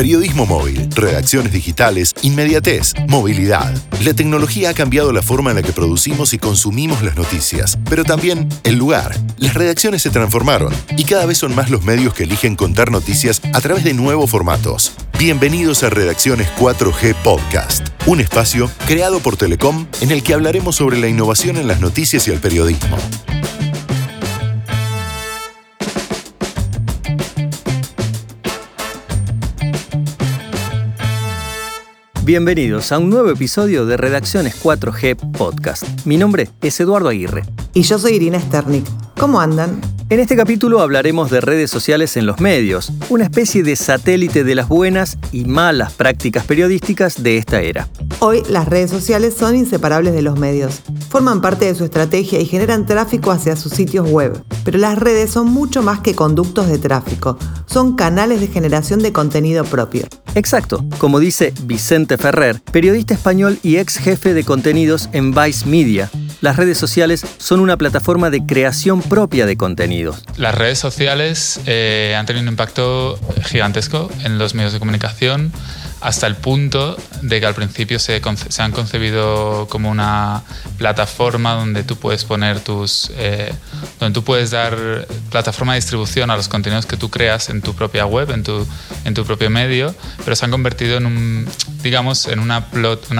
Periodismo móvil, redacciones digitales, inmediatez, movilidad. La tecnología ha cambiado la forma en la que producimos y consumimos las noticias, pero también el lugar. Las redacciones se transformaron y cada vez son más los medios que eligen contar noticias a través de nuevos formatos. Bienvenidos a Redacciones 4G Podcast, un espacio creado por Telecom en el que hablaremos sobre la innovación en las noticias y el periodismo. Bienvenidos a un nuevo episodio de Redacciones 4G Podcast. Mi nombre es Eduardo Aguirre. Y yo soy Irina Sternik. ¿Cómo andan? En este capítulo hablaremos de redes sociales en los medios, una especie de satélite de las buenas y malas prácticas periodísticas de esta era. Hoy las redes sociales son inseparables de los medios. Forman parte de su estrategia y generan tráfico hacia sus sitios web. Pero las redes son mucho más que conductos de tráfico. Son canales de generación de contenido propio. Exacto, como dice Vicente Ferrer, periodista español y ex jefe de contenidos en Vice Media. Las redes sociales son una plataforma de creación propia de contenidos. Las redes sociales eh, han tenido un impacto gigantesco en los medios de comunicación hasta el punto de que al principio se, han concebido como una plataforma donde tú puedes poner tus eh, donde tú puedes dar plataforma de distribución a los contenidos que tú creas en tu propia web en tu, en tu propio medio pero se han convertido en un digamos en una plot,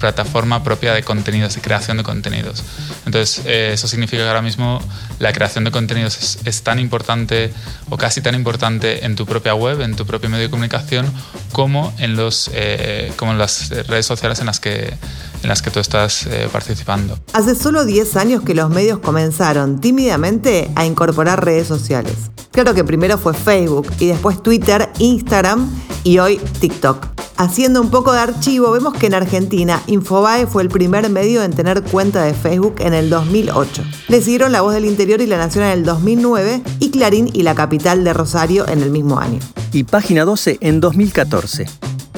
plataforma propia de contenidos y creación de contenidos entonces eh, eso significa que ahora mismo la creación de contenidos es, es tan importante o casi tan importante en tu propia web en tu propio medio de comunicación como en los eh, como en las redes sociales en las que, en las que tú estás eh, participando. Hace solo 10 años que los medios comenzaron tímidamente a incorporar redes sociales. Claro que primero fue Facebook y después Twitter, Instagram y hoy TikTok. Haciendo un poco de archivo, vemos que en Argentina Infobae fue el primer medio en tener cuenta de Facebook en el 2008. Le siguieron La Voz del Interior y La Nación en el 2009 y Clarín y La Capital de Rosario en el mismo año. Y Página 12 en 2014.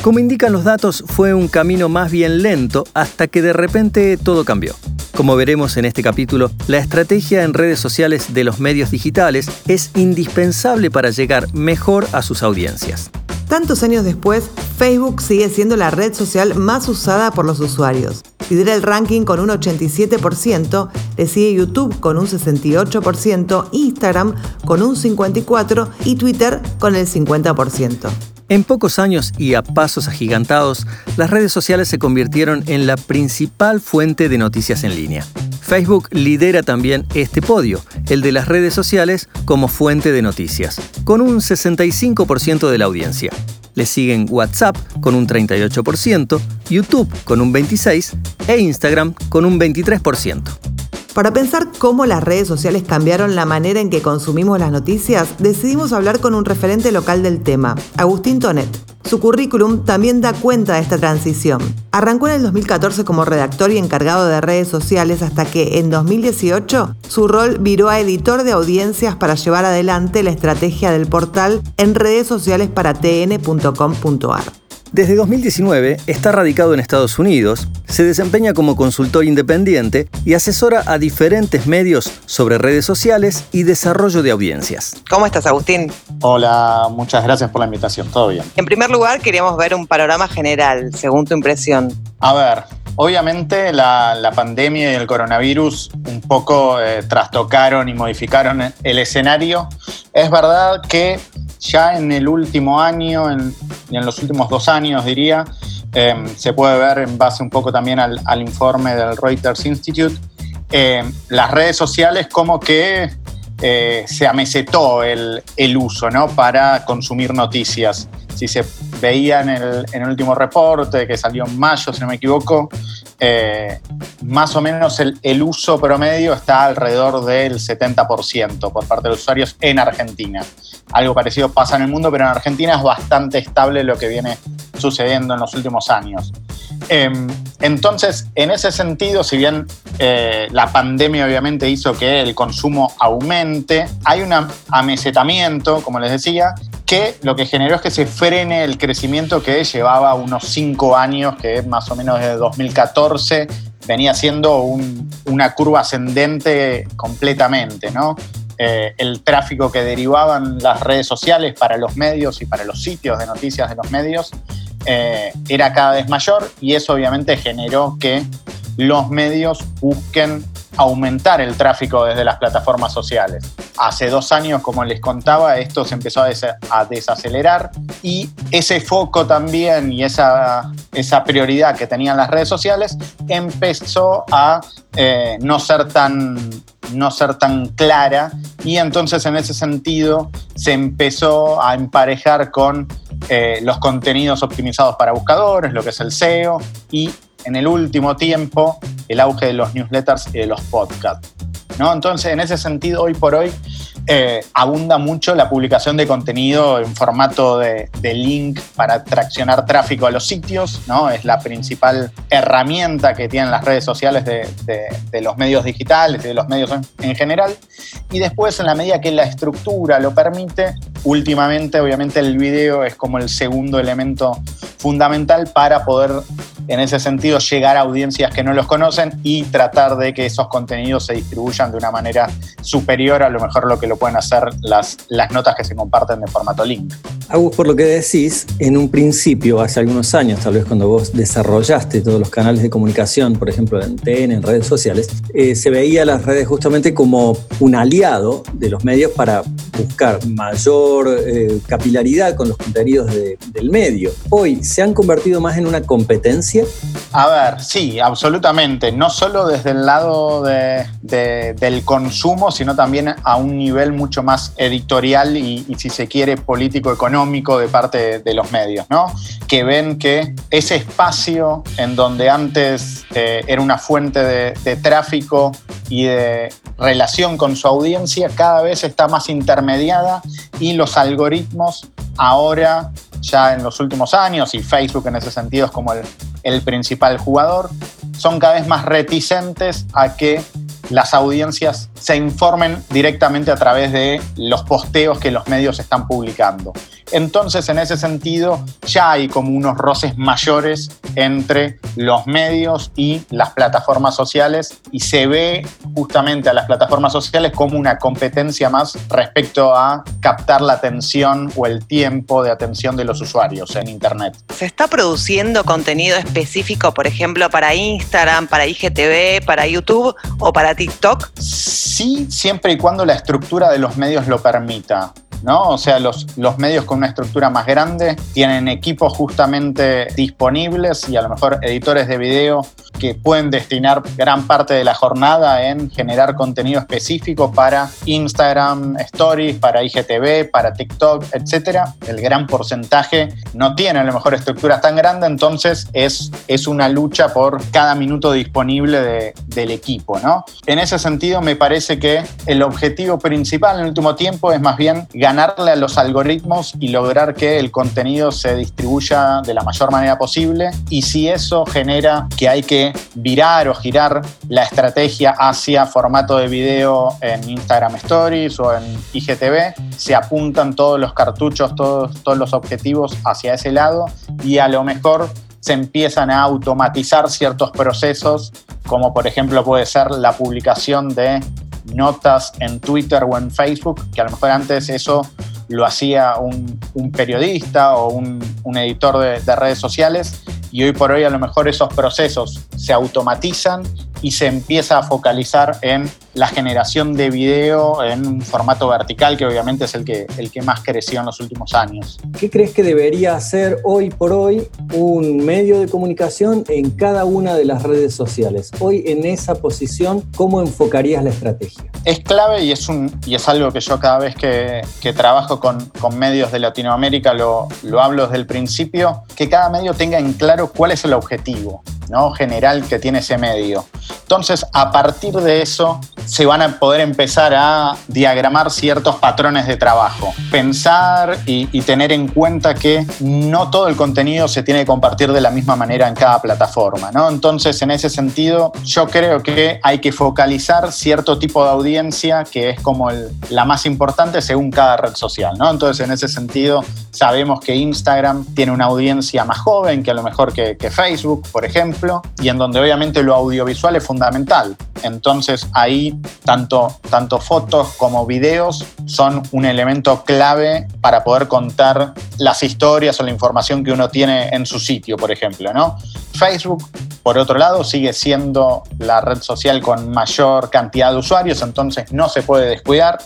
Como indican los datos, fue un camino más bien lento hasta que de repente todo cambió. Como veremos en este capítulo, la estrategia en redes sociales de los medios digitales es indispensable para llegar mejor a sus audiencias. Tantos años después, Facebook sigue siendo la red social más usada por los usuarios. Lidera el ranking con un 87%, le sigue YouTube con un 68%, Instagram con un 54% y Twitter con el 50%. En pocos años y a pasos agigantados, las redes sociales se convirtieron en la principal fuente de noticias en línea. Facebook lidera también este podio, el de las redes sociales como fuente de noticias, con un 65% de la audiencia. Le siguen WhatsApp con un 38%, YouTube con un 26% e Instagram con un 23%. Para pensar cómo las redes sociales cambiaron la manera en que consumimos las noticias, decidimos hablar con un referente local del tema, Agustín Tonet. Su currículum también da cuenta de esta transición. Arrancó en el 2014 como redactor y encargado de redes sociales hasta que en 2018 su rol viró a editor de audiencias para llevar adelante la estrategia del portal en redes sociales para tn.com.ar. Desde 2019 está radicado en Estados Unidos, se desempeña como consultor independiente y asesora a diferentes medios sobre redes sociales y desarrollo de audiencias. ¿Cómo estás, Agustín? Hola, muchas gracias por la invitación. Todo bien. En primer lugar, queríamos ver un panorama general, según tu impresión. A ver, obviamente la, pandemia y el coronavirus un poco eh, trastocaron y modificaron el escenario. Es verdad que ya en el último año, en, en los últimos dos años diría, em, se puede ver en base un poco también al, informe del Reuters Institute, em, las redes sociales como que eh, se amesetó el, el, uso ¿no? para consumir noticias. Si se veía en el, en el último reporte que salió en mayo, si no me equivoco, eh, más o menos el, el, uso promedio está alrededor del 70% por parte de los usuarios en Argentina. Algo parecido pasa en el mundo, pero en Argentina es bastante estable lo que viene sucediendo en los últimos años. Em, entonces, en ese sentido, si bien eh, la pandemia obviamente hizo que el consumo aumente, hay un amesetamiento, como les decía, que lo que generó es que se frene el crecimiento que llevaba unos cinco años, que más o menos desde 2014 venía siendo una curva ascendente completamente, ¿no? Eh, el tráfico que derivaban las redes sociales para los medios y para los sitios de noticias de los medios eh, era cada vez mayor y eso obviamente generó que los medios busquen aumentar el tráfico desde las plataformas sociales. Hace dos años, como les contaba, esto se empezó a, desacelerar y ese foco también y esa, esa prioridad que tenían las redes sociales empezó a eh, no ser tan no ser tan clara y entonces en ese sentido se empezó a emparejar con eh, los contenidos optimizados para buscadores, lo que es el SEO y en el último tiempo el auge de los newsletters y de los podcasts. ¿no? Entonces, en ese sentido, hoy por hoy, eh, abunda mucho la publicación de contenido en formato de, link para traccionar tráfico a los sitios, ¿no? Es la principal herramienta que tienen las redes sociales de, los medios digitales, de los medios en, general. Y después, en la medida que la estructura lo permite, últimamente, obviamente, el video es como el segundo elemento fundamental para poder en ese sentido llegar a audiencias que no los conocen y tratar de que esos contenidos se distribuyan de una manera superior a lo mejor lo que lo pueden hacer las, las notas que se comparten de formato link. Agus, por lo que decís, en un principio, hace algunos años, tal vez cuando vos desarrollaste todos los canales de comunicación, por ejemplo en TN, en redes sociales, eh, se veía las redes justamente como un aliado de los medios para buscar mayor eh, capilaridad con los contenidos del medio. Hoy se han convertido más en una competencia. A ver, sí, absolutamente. No solo desde el lado del consumo, sino también a un nivel mucho más editorial y, y si se quiere, político-económico de parte de los medios, ¿no? Que ven que ese espacio en donde antes eh, era una fuente de tráfico y de relación con su audiencia cada vez está más intermediada y los algoritmos ahora, ya en los últimos años, y Facebook en ese sentido es como el principal jugador, son cada vez más reticentes a que las audiencias se informen directamente a través de los posteos que los medios están publicando. Entonces, en ese sentido, ya hay como unos roces mayores entre los medios y las plataformas sociales y se ve justamente a las plataformas sociales como una competencia más respecto a captar la atención o el tiempo de atención de los usuarios en Internet. ¿Se está produciendo contenido específico, por ejemplo, para Instagram, para IGTV, para YouTube o para TikTok? Sí, siempre y cuando la estructura de los medios lo permita. ¿no? O sea, los, los medios con una estructura más grande tienen equipos justamente disponibles y a lo mejor editores de video que pueden destinar gran parte de la jornada en generar contenido específico para Instagram Stories, para IGTV, para TikTok, etc. El gran porcentaje no tiene a lo mejor estructuras tan grandes, entonces es, es una lucha por cada minuto disponible del equipo, ¿no? En ese sentido, me parece que el objetivo principal en el último tiempo es más bien ganarle a los algoritmos y lograr que el contenido se distribuya de la mayor manera posible. Y si eso genera que hay que virar o girar la estrategia hacia formato de video en Instagram Stories o en IGTV, se apuntan todos los cartuchos, todos, todos los objetivos hacia ese lado y a lo mejor se empiezan a automatizar ciertos procesos, como por ejemplo puede ser la publicación de notas en Twitter o en Facebook, que a lo mejor antes eso lo hacía un, periodista o un, editor de, redes sociales y hoy por hoy a lo mejor esos procesos se automatizan y se empieza a focalizar en la generación de video en un formato vertical, que obviamente es el que, el que más creció en los últimos años. ¿Qué crees que debería hacer hoy por hoy un medio de comunicación en cada una de las redes sociales? Hoy en esa posición, ¿cómo enfocarías la estrategia? Es clave y es, un, y es algo que yo cada vez que, que trabajo con, con, medios de Latinoamérica lo, lo hablo desde el principio, que cada medio tenga en claro cuál es el objetivo. ¿No? general que tiene ese medio. Entonces, a partir de eso, se van a poder empezar a diagramar ciertos patrones de trabajo. Pensar y, tener en cuenta que no todo el contenido se tiene que compartir de la misma manera en cada plataforma. ¿no? Entonces, en ese sentido, yo creo que hay que focalizar cierto tipo de audiencia que es como la más importante según cada red social. ¿no? Entonces, en ese sentido, sabemos que Instagram tiene una audiencia más joven que a lo mejor que Facebook, por ejemplo y en donde obviamente lo audiovisual es fundamental. Entonces ahí tanto, tanto fotos como videos son un elemento clave para poder contar las historias o la información que uno tiene en su sitio, por ejemplo. ¿no? Facebook, por otro lado, sigue siendo la red social con mayor cantidad de usuarios, entonces no se puede descuidar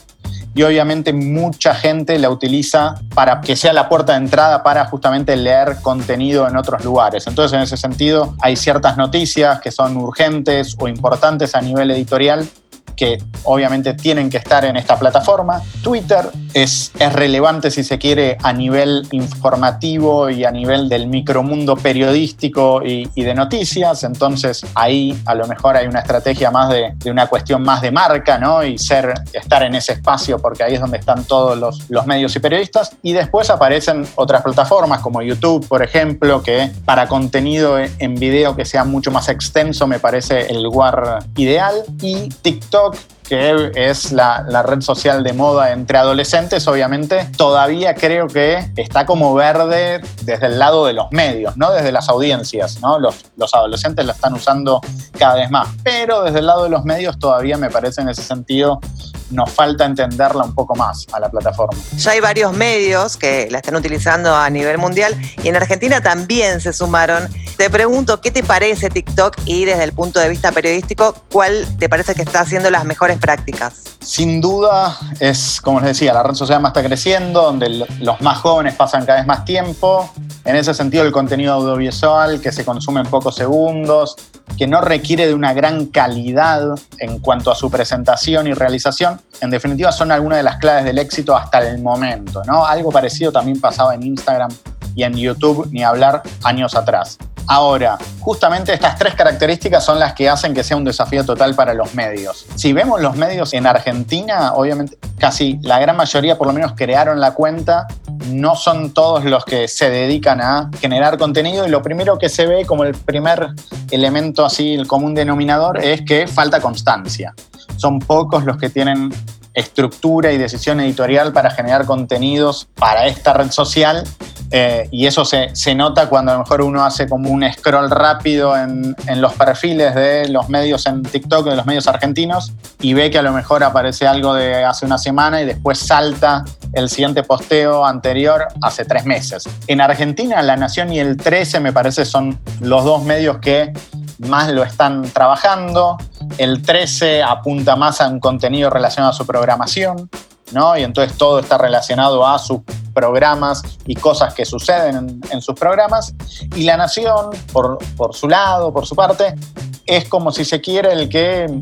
y obviamente mucha gente la utiliza para que sea la puerta de entrada para justamente leer contenido en otros lugares. Entonces, en ese sentido, hay ciertas noticias que son urgentes o importantes a nivel editorial que obviamente tienen que estar en esta plataforma. Twitter es, es relevante, si se quiere, a nivel informativo y a nivel del micromundo periodístico y, de noticias. Entonces ahí a lo mejor hay una estrategia más de, de, una cuestión más de marca, ¿no? Y ser, estar en ese espacio porque ahí es donde están todos los, los medios y periodistas. Y después aparecen otras plataformas como YouTube, por ejemplo, que para contenido en video que sea mucho más extenso me parece el lugar ideal. Y TikTok que es la, red social de moda entre adolescentes, obviamente, todavía creo que está como verde desde el lado de los medios, ¿no? Desde las audiencias, ¿no? Los, los adolescentes la están usando cada vez más, pero desde el lado de los medios todavía me parece en ese sentido nos falta entenderla un poco más a la plataforma. Ya hay varios medios que la están utilizando a nivel mundial y en Argentina también se sumaron. Te pregunto, ¿qué te parece TikTok y desde el punto de vista periodístico, cuál te parece que está haciendo las mejores prácticas? Sin duda es, como les decía, la red social más está creciendo, donde los más jóvenes pasan cada vez más tiempo. En ese sentido, el contenido audiovisual que se consume en pocos segundos, que no requiere de una gran calidad en cuanto a su presentación y realización, en definitiva son algunas de las claves del éxito hasta el momento. ¿no? Algo parecido también pasaba en Instagram y en YouTube, ni hablar años atrás. Ahora, justamente estas tres características son las que hacen que sea un desafío total para los medios. Si vemos los medios en Argentina, obviamente casi la gran mayoría por lo menos crearon la cuenta, no son todos los que se dedican a generar contenido y lo primero que se ve como el primer elemento así, el común denominador, es que falta constancia. Son pocos los que tienen estructura y decisión editorial para generar contenidos para esta red social eh, y eso se, se, nota cuando a lo mejor uno hace como un scroll rápido en, en, los perfiles de los medios en TikTok, de los medios argentinos, y ve que a lo mejor aparece algo de hace una semana y después salta el siguiente posteo anterior hace tres meses. En Argentina, La Nación y el 13 me parece son los dos medios que más lo están trabajando. El 13 apunta más a un contenido relacionado a su programación, ¿no? Y entonces todo está relacionado a su programas y cosas que suceden en, sus programas. Y La Nación, por, por, su lado, por su parte, es como si se quiere el que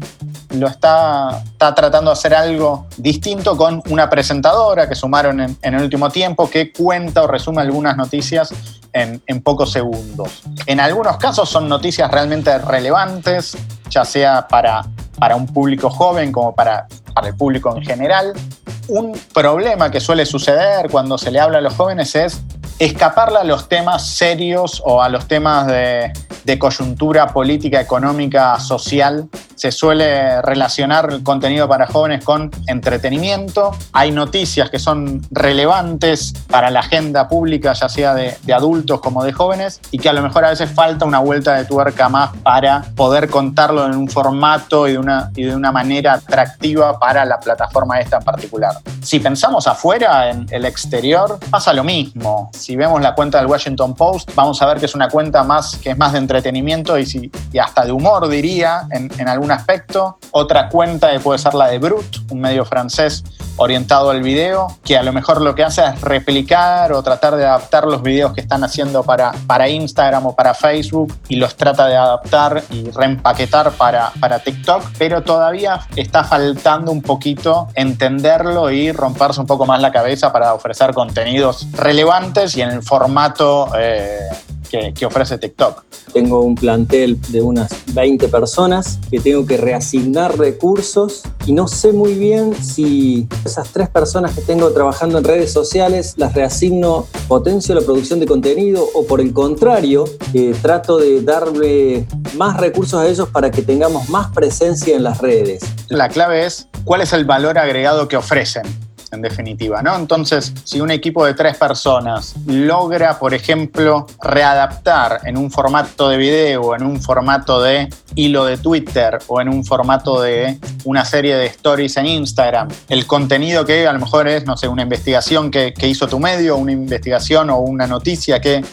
lo está, está tratando de hacer algo distinto con una presentadora que sumaron en, el último tiempo que cuenta o resume algunas noticias en, en, pocos segundos. En algunos casos son noticias realmente relevantes, ya sea para, para un público joven como para, para el público en general, un problema que suele suceder cuando se le habla a los jóvenes es escaparle a los temas serios o a los temas de, de coyuntura política, económica, social. Se suele relacionar el contenido para jóvenes con entretenimiento. Hay noticias que son relevantes para la agenda pública, ya sea de, adultos como de jóvenes, y que a lo mejor a veces falta una vuelta de tuerca más para poder contarlo en un formato y de una, y de una manera atractiva para la plataforma esta en particular. Si pensamos afuera, en el exterior, pasa lo mismo. Si vemos la cuenta del Washington Post, vamos a ver que es una cuenta más que es más de entretenimiento y, si, y hasta de humor, diría, en, algún aspecto. Otra cuenta puede ser la de Brut, un medio francés orientado al video, que a lo mejor lo que hace es replicar o tratar de adaptar los videos que están haciendo para, para Instagram o para Facebook y los trata de adaptar y reempaquetar para, para TikTok, pero todavía está faltando un poquito entenderlo y romperse un poco más la cabeza para ofrecer contenidos relevantes y en el formato eh, que, ofrece TikTok. Tengo un plantel de unas 20 personas que tengo que reasignar recursos y no sé muy bien si esas tres personas que tengo trabajando en redes sociales las reasigno potencio la producción de contenido o por el contrario trato de darle más recursos a ellos para que tengamos más presencia en las redes. La clave es cuál es el valor agregado que ofrecen. En definitiva, ¿no? Entonces, si un equipo de tres personas logra, por ejemplo, readaptar en un formato de video, en un formato de hilo de Twitter o en un formato de una serie de stories en Instagram, el contenido que a lo mejor es, no sé, una investigación que, hizo tu medio, una investigación o una noticia que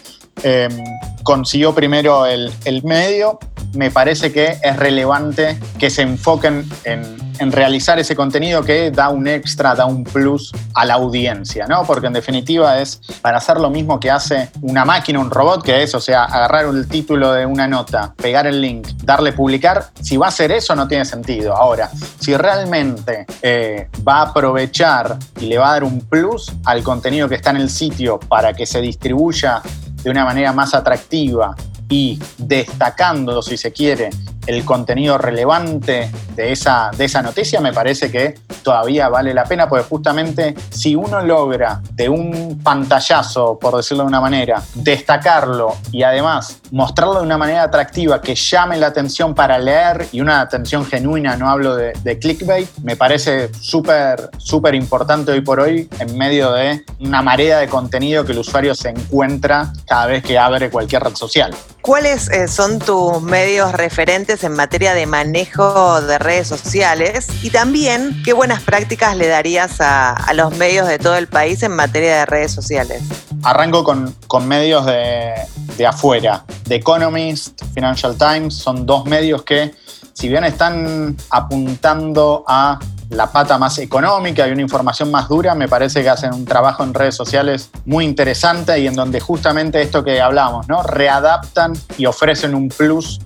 em, consiguió primero el, el medio, me parece que es relevante que se enfoquen en, realizar ese contenido que da un extra, da un plus a la audiencia, ¿no? Porque en definitiva es para hacer lo mismo que hace una máquina, un robot, que es, o sea, agarrar el título de una nota, pegar el link, darle publicar. Si va a hacer eso, no tiene sentido. Ahora, si realmente eh, va a aprovechar y le va a dar un plus al contenido que está en el sitio para que se distribuya de una manera más atractiva y destacando, si se quiere, el contenido relevante de esa, de esa noticia, me parece que todavía vale la pena, porque justamente si uno logra de un pantallazo, por decirlo de una manera, destacarlo y además mostrarlo de una manera atractiva que llame la atención para leer y una atención genuina, no hablo de, de clickbait, me parece súper, súper importante hoy por hoy en medio de una marea de contenido que el usuario se encuentra cada vez que abre cualquier red social. ¿Cuáles eh, son tus medios referentes en materia de manejo de redes sociales? Y también, ¿qué buenas prácticas le darías a, los medios de todo el país en materia de redes sociales? Arranco con, medios de, de afuera. The Economist, Financial Times, son dos medios que, si bien están apuntando a la pata más económica y una información más dura, me parece que hacen un trabajo en redes sociales muy interesante y en donde justamente esto que hablamos, ¿no? Readaptan y ofrecen un plus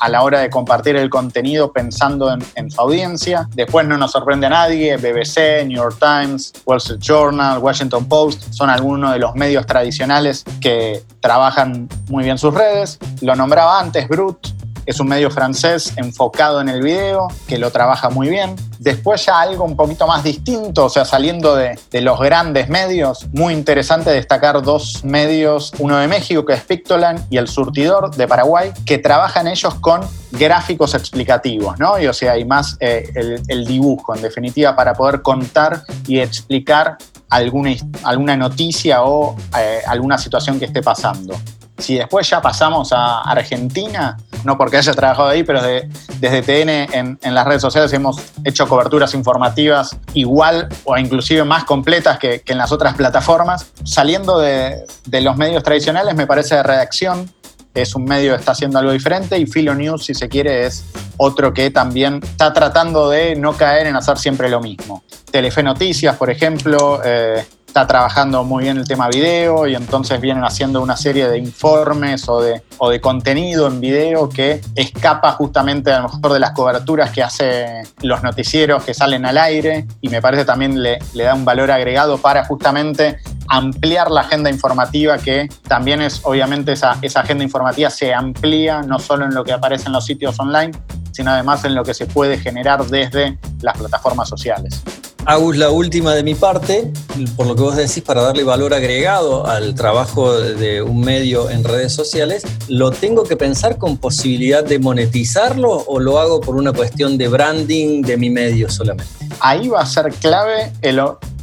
a la hora de compartir el contenido pensando en, su audiencia. Después no nos sorprende a nadie, BBC, New York Times, Wall Street Journal, Washington Post, son algunos de los medios tradicionales que trabajan muy bien sus redes. Lo nombraba antes, Brut, es un medio francés enfocado en el video, que lo trabaja muy bien. Después ya algo un poquito más distinto, o sea, saliendo de, los grandes medios, muy interesante destacar dos medios, uno de México que es Pictoline y El Surtidor de Paraguay, que trabajan ellos con gráficos explicativos, ¿no? Y o sea, hay más eh, el, dibujo, en definitiva, para poder contar y explicar alguna, alguna noticia o eh, alguna situación que esté pasando. Si después ya pasamos a Argentina, no porque haya trabajado ahí, pero desde TN en, las redes sociales hemos hecho coberturas informativas igual o inclusive más completas que, en las otras plataformas. Saliendo de, los medios tradicionales, me parece de redacción, es un medio que está haciendo algo diferente y Filo News, si se quiere, es otro que también está tratando de no caer en hacer siempre lo mismo. Telefe Noticias, por ejemplo, eh, está trabajando muy bien el tema video y entonces vienen haciendo una serie de informes o de, o de contenido en video que escapa justamente a lo mejor de las coberturas que hace los noticieros que salen al aire y me parece también le, le da un valor agregado para justamente ampliar la agenda informativa que también es obviamente esa, esa agenda informativa se amplía no solo en lo que aparece en los sitios online sino además en lo que se puede generar desde las plataformas sociales. Agus, la última de mi parte, por lo que vos decís, para darle valor agregado al trabajo de un medio en redes sociales, ¿lo tengo que pensar con posibilidad de monetizarlo o lo hago por una cuestión de branding de mi medio solamente? Ahí va a ser clave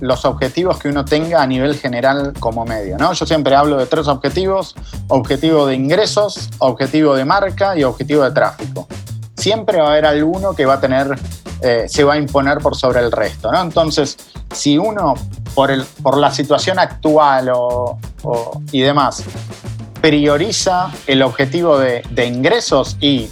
los objetivos que uno tenga a nivel general como medio. ¿no? Yo siempre hablo de tres objetivos, objetivo de ingresos, objetivo de marca y objetivo de tráfico. Siempre va a haber alguno que va a tener eh, se va a imponer por sobre el resto. ¿no? Entonces, si uno, por, el, por la situación actual y demás, prioriza el objetivo de, ingresos y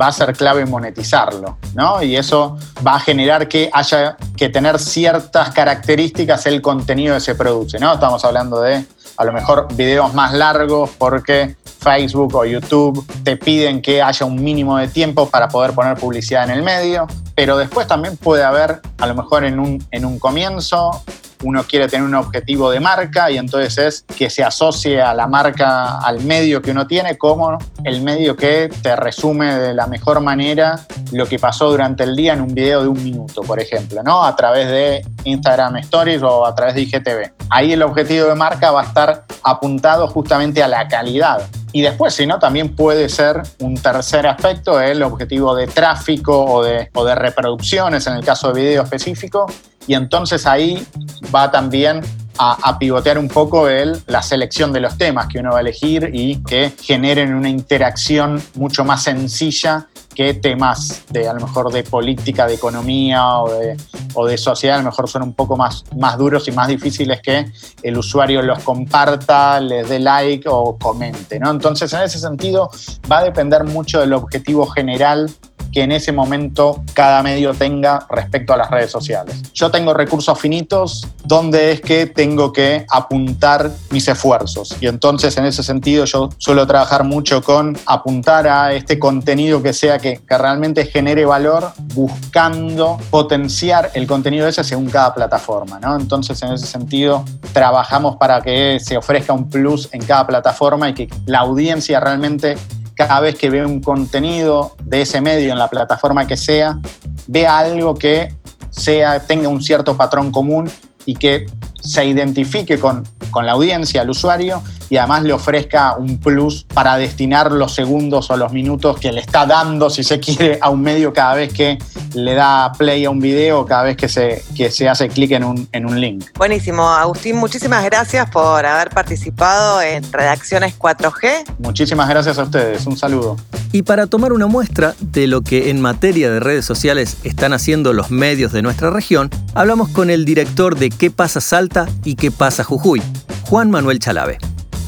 va a ser clave monetizarlo, ¿no? Y eso va a generar que haya que tener ciertas características el contenido que se produce, ¿no? Estamos hablando de a lo mejor videos más largos porque Facebook o YouTube te piden que haya un mínimo de tiempo para poder poner publicidad en el medio, pero después también puede haber, a lo mejor en un, en un comienzo, uno quiere tener un objetivo de marca y entonces es que se asocie a la marca, al medio que uno tiene, como el medio que te resume de la mejor manera lo que pasó durante el día en un video de un minuto, por ejemplo, ¿no? A través de Instagram Stories o a través de IGTV. Ahí el objetivo de marca va a estar apuntado justamente a la calidad y después, si no, también puede ser un tercer aspecto, el objetivo de tráfico o de, o de reproducciones, en el caso de video específico, y entonces ahí va también a, pivotear un poco el, la selección de los temas que uno va a elegir y que generen una interacción mucho más sencilla que temas de a lo mejor de política, de economía o de, o de sociedad, a lo mejor son un poco más, más duros y más difíciles que el usuario los comparta, les dé like o comente. ¿no? Entonces, en ese sentido, va a depender mucho del objetivo general que en ese momento cada medio tenga respecto a las redes sociales. Yo tengo recursos finitos donde es que tengo que apuntar mis esfuerzos y entonces en ese sentido yo suelo trabajar mucho con apuntar a este contenido que sea que, que realmente genere valor buscando potenciar el contenido ese según cada plataforma. ¿no? Entonces en ese sentido trabajamos para que se ofrezca un plus en cada plataforma y que la audiencia realmente cada vez que ve un contenido de ese medio en la plataforma que sea, vea algo que sea, tenga un cierto patrón común y que se identifique con, con la audiencia, al usuario, y además le ofrezca un plus para destinar los segundos o los minutos que le está dando, si se quiere, a un medio cada vez que le da play a un video, cada vez que se, que se hace clic en un, en un link. Buenísimo. Agustín, muchísimas gracias por haber participado en Redacciones 4G. Muchísimas gracias a ustedes. Un saludo. Y para tomar una muestra de lo que en materia de redes sociales están haciendo los medios de nuestra región, hablamos con el director de ¿Qué pasa Salta y qué pasa Jujuy? Juan Manuel Chalave.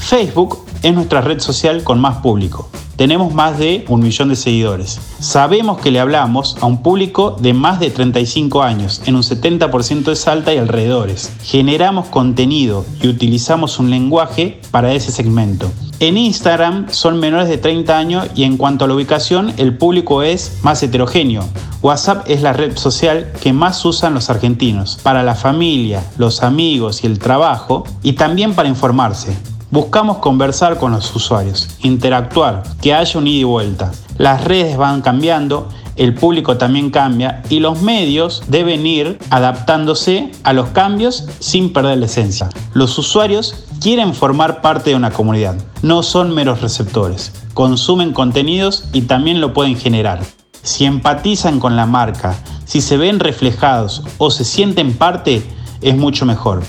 Facebook es nuestra red social con más público. Tenemos más de un millón de seguidores. Sabemos que le hablamos a un público de más de 35 años, en un 70% de Salta y alrededores. Generamos contenido y utilizamos un lenguaje para ese segmento. En Instagram son menores de 30 años y en cuanto a la ubicación el público es más heterogéneo. WhatsApp es la red social que más usan los argentinos, para la familia, los amigos y el trabajo, y también para informarse. Buscamos conversar con los usuarios, interactuar, que haya un ida y vuelta. Las redes van cambiando, el público también cambia y los medios deben ir adaptándose a los cambios sin perder la esencia. Los usuarios quieren formar parte de una comunidad, no son meros receptores, consumen contenidos y también lo pueden generar. Si empatizan con la marca, si se ven reflejados o se sienten parte, es mucho mejor.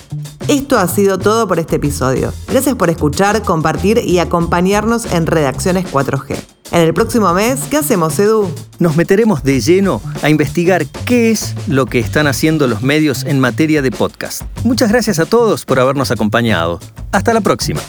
Esto ha sido todo por este episodio. Gracias por escuchar, compartir y acompañarnos en Redacciones 4G. En el próximo mes, ¿qué hacemos, Edu? Nos meteremos de lleno a investigar qué es lo que están haciendo los medios en materia de podcast. Muchas gracias a todos por habernos acompañado. Hasta la próxima.